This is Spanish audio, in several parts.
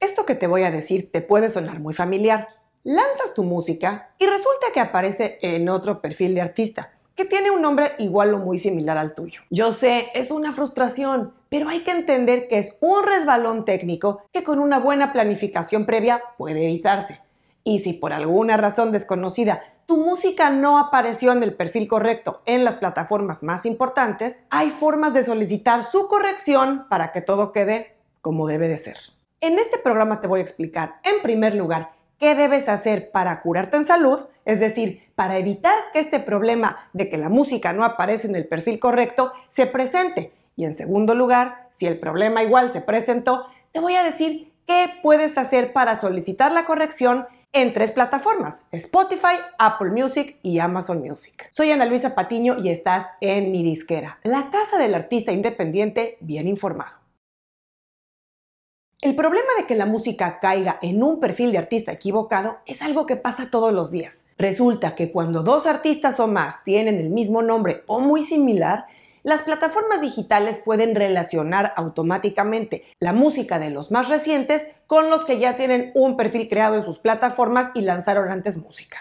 Esto que te voy a decir te puede sonar muy familiar. Lanzas tu música y resulta que aparece en otro perfil de artista, que tiene un nombre igual o muy similar al tuyo. Yo sé, es una frustración, pero hay que entender que es un resbalón técnico que con una buena planificación previa puede evitarse. Y si por alguna razón desconocida tu música no apareció en el perfil correcto en las plataformas más importantes, hay formas de solicitar su corrección para que todo quede como debe de ser. En este programa te voy a explicar, en primer lugar, qué debes hacer para curarte en salud, es decir, para evitar que este problema de que la música no aparece en el perfil correcto se presente. Y en segundo lugar, si el problema igual se presentó, te voy a decir qué puedes hacer para solicitar la corrección en tres plataformas, Spotify, Apple Music y Amazon Music. Soy Ana Luisa Patiño y estás en mi disquera, la casa del artista independiente bien informado. El problema de que la música caiga en un perfil de artista equivocado es algo que pasa todos los días. Resulta que cuando dos artistas o más tienen el mismo nombre o muy similar, las plataformas digitales pueden relacionar automáticamente la música de los más recientes con los que ya tienen un perfil creado en sus plataformas y lanzaron antes música.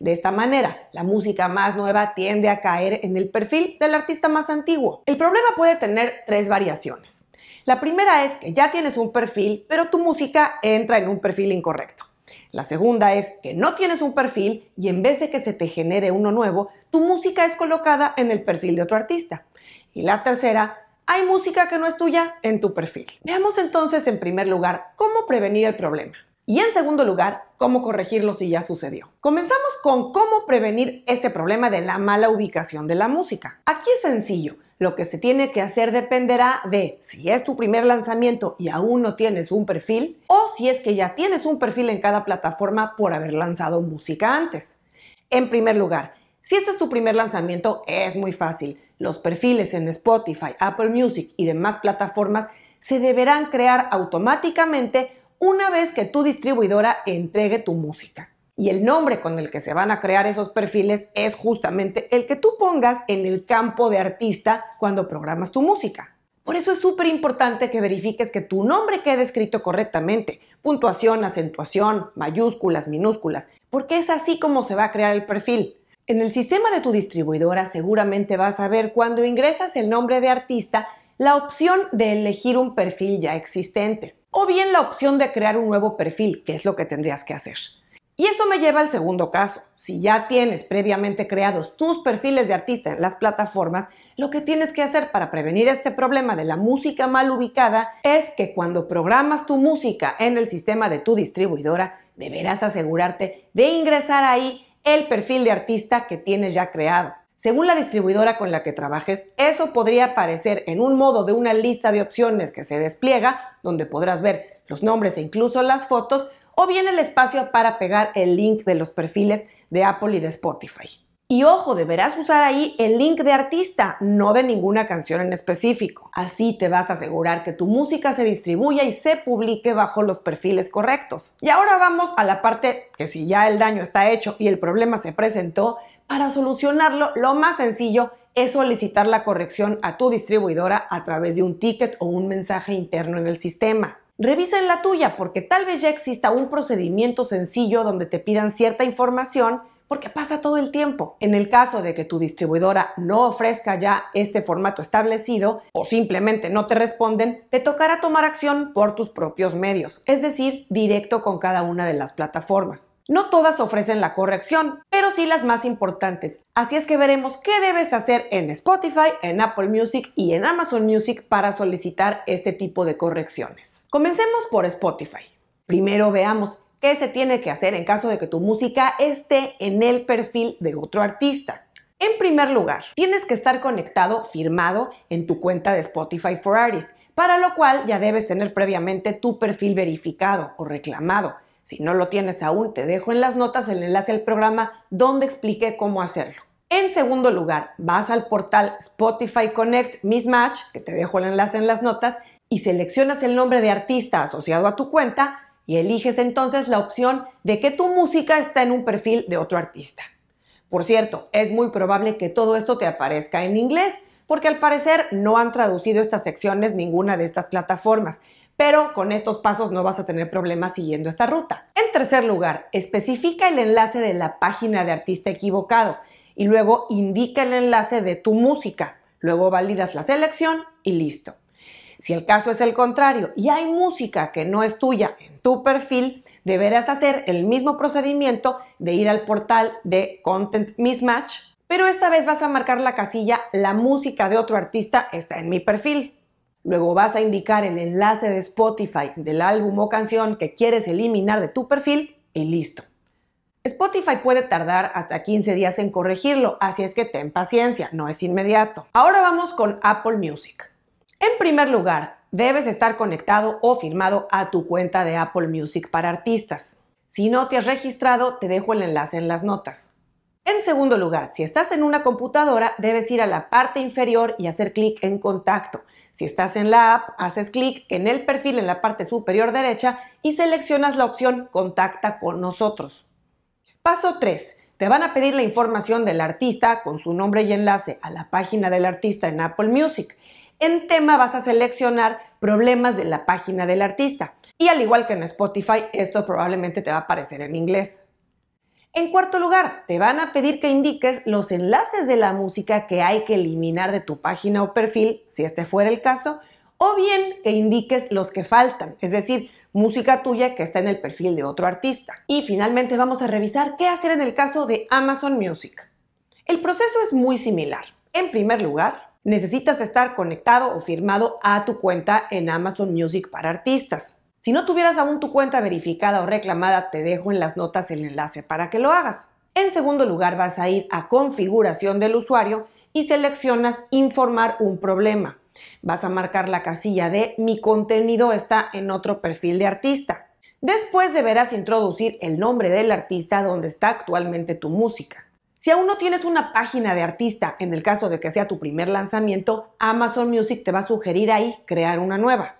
De esta manera, la música más nueva tiende a caer en el perfil del artista más antiguo. El problema puede tener tres variaciones. La primera es que ya tienes un perfil, pero tu música entra en un perfil incorrecto. La segunda es que no tienes un perfil y en vez de que se te genere uno nuevo, tu música es colocada en el perfil de otro artista. Y la tercera, hay música que no es tuya en tu perfil. Veamos entonces en primer lugar cómo prevenir el problema. Y en segundo lugar, cómo corregirlo si ya sucedió. Comenzamos con cómo prevenir este problema de la mala ubicación de la música. Aquí es sencillo. Lo que se tiene que hacer dependerá de si es tu primer lanzamiento y aún no tienes un perfil o si es que ya tienes un perfil en cada plataforma por haber lanzado música antes. En primer lugar, si este es tu primer lanzamiento, es muy fácil. Los perfiles en Spotify, Apple Music y demás plataformas se deberán crear automáticamente una vez que tu distribuidora entregue tu música y el nombre con el que se van a crear esos perfiles es justamente el que tú pongas en el campo de artista cuando programas tu música. Por eso es súper importante que verifiques que tu nombre quede escrito correctamente, puntuación, acentuación, mayúsculas, minúsculas, porque es así como se va a crear el perfil. En el sistema de tu distribuidora seguramente vas a ver cuando ingresas el nombre de artista la opción de elegir un perfil ya existente o bien la opción de crear un nuevo perfil, que es lo que tendrías que hacer. Y eso me lleva al segundo caso. Si ya tienes previamente creados tus perfiles de artista en las plataformas, lo que tienes que hacer para prevenir este problema de la música mal ubicada es que cuando programas tu música en el sistema de tu distribuidora, deberás asegurarte de ingresar ahí el perfil de artista que tienes ya creado. Según la distribuidora con la que trabajes, eso podría aparecer en un modo de una lista de opciones que se despliega, donde podrás ver los nombres e incluso las fotos, o bien el espacio para pegar el link de los perfiles de Apple y de Spotify. Y ojo, deberás usar ahí el link de artista, no de ninguna canción en específico. Así te vas a asegurar que tu música se distribuya y se publique bajo los perfiles correctos. Y ahora vamos a la parte que si ya el daño está hecho y el problema se presentó, para solucionarlo lo más sencillo es solicitar la corrección a tu distribuidora a través de un ticket o un mensaje interno en el sistema. Revisen la tuya porque tal vez ya exista un procedimiento sencillo donde te pidan cierta información porque pasa todo el tiempo. En el caso de que tu distribuidora no ofrezca ya este formato establecido o simplemente no te responden, te tocará tomar acción por tus propios medios, es decir, directo con cada una de las plataformas. No todas ofrecen la corrección, pero sí las más importantes. Así es que veremos qué debes hacer en Spotify, en Apple Music y en Amazon Music para solicitar este tipo de correcciones. Comencemos por Spotify. Primero veamos ¿Qué se tiene que hacer en caso de que tu música esté en el perfil de otro artista? En primer lugar, tienes que estar conectado, firmado en tu cuenta de Spotify for Artists, para lo cual ya debes tener previamente tu perfil verificado o reclamado. Si no lo tienes aún, te dejo en las notas el enlace al programa donde expliqué cómo hacerlo. En segundo lugar, vas al portal Spotify Connect Mismatch, que te dejo el enlace en las notas, y seleccionas el nombre de artista asociado a tu cuenta y eliges entonces la opción de que tu música está en un perfil de otro artista. Por cierto, es muy probable que todo esto te aparezca en inglés, porque al parecer no han traducido estas secciones ninguna de estas plataformas, pero con estos pasos no vas a tener problemas siguiendo esta ruta. En tercer lugar, especifica el enlace de la página de artista equivocado y luego indica el enlace de tu música. Luego validas la selección y listo. Si el caso es el contrario y hay música que no es tuya en tu perfil, deberás hacer el mismo procedimiento de ir al portal de Content Mismatch, pero esta vez vas a marcar la casilla La música de otro artista está en mi perfil. Luego vas a indicar el enlace de Spotify del álbum o canción que quieres eliminar de tu perfil y listo. Spotify puede tardar hasta 15 días en corregirlo, así es que ten paciencia, no es inmediato. Ahora vamos con Apple Music. En primer lugar, debes estar conectado o firmado a tu cuenta de Apple Music para artistas. Si no te has registrado, te dejo el enlace en las notas. En segundo lugar, si estás en una computadora, debes ir a la parte inferior y hacer clic en contacto. Si estás en la app, haces clic en el perfil en la parte superior derecha y seleccionas la opción Contacta con nosotros. Paso 3. Te van a pedir la información del artista con su nombre y enlace a la página del artista en Apple Music. En tema vas a seleccionar problemas de la página del artista. Y al igual que en Spotify, esto probablemente te va a aparecer en inglés. En cuarto lugar, te van a pedir que indiques los enlaces de la música que hay que eliminar de tu página o perfil, si este fuera el caso, o bien que indiques los que faltan, es decir, música tuya que está en el perfil de otro artista. Y finalmente vamos a revisar qué hacer en el caso de Amazon Music. El proceso es muy similar. En primer lugar, necesitas estar conectado o firmado a tu cuenta en Amazon Music para artistas. Si no tuvieras aún tu cuenta verificada o reclamada, te dejo en las notas el enlace para que lo hagas. En segundo lugar, vas a ir a configuración del usuario y seleccionas informar un problema. Vas a marcar la casilla de mi contenido está en otro perfil de artista. Después deberás introducir el nombre del artista donde está actualmente tu música. Si aún no tienes una página de artista, en el caso de que sea tu primer lanzamiento, Amazon Music te va a sugerir ahí crear una nueva.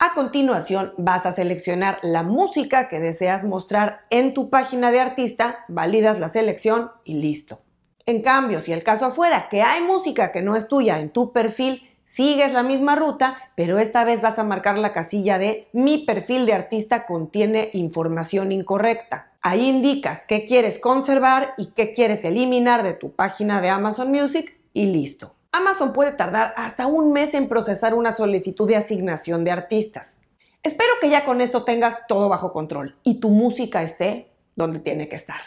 A continuación vas a seleccionar la música que deseas mostrar en tu página de artista, validas la selección y listo. En cambio, si el caso fuera que hay música que no es tuya en tu perfil, sigues la misma ruta, pero esta vez vas a marcar la casilla de mi perfil de artista contiene información incorrecta. Ahí indicas qué quieres conservar y qué quieres eliminar de tu página de Amazon Music y listo. Amazon puede tardar hasta un mes en procesar una solicitud de asignación de artistas. Espero que ya con esto tengas todo bajo control y tu música esté donde tiene que estar.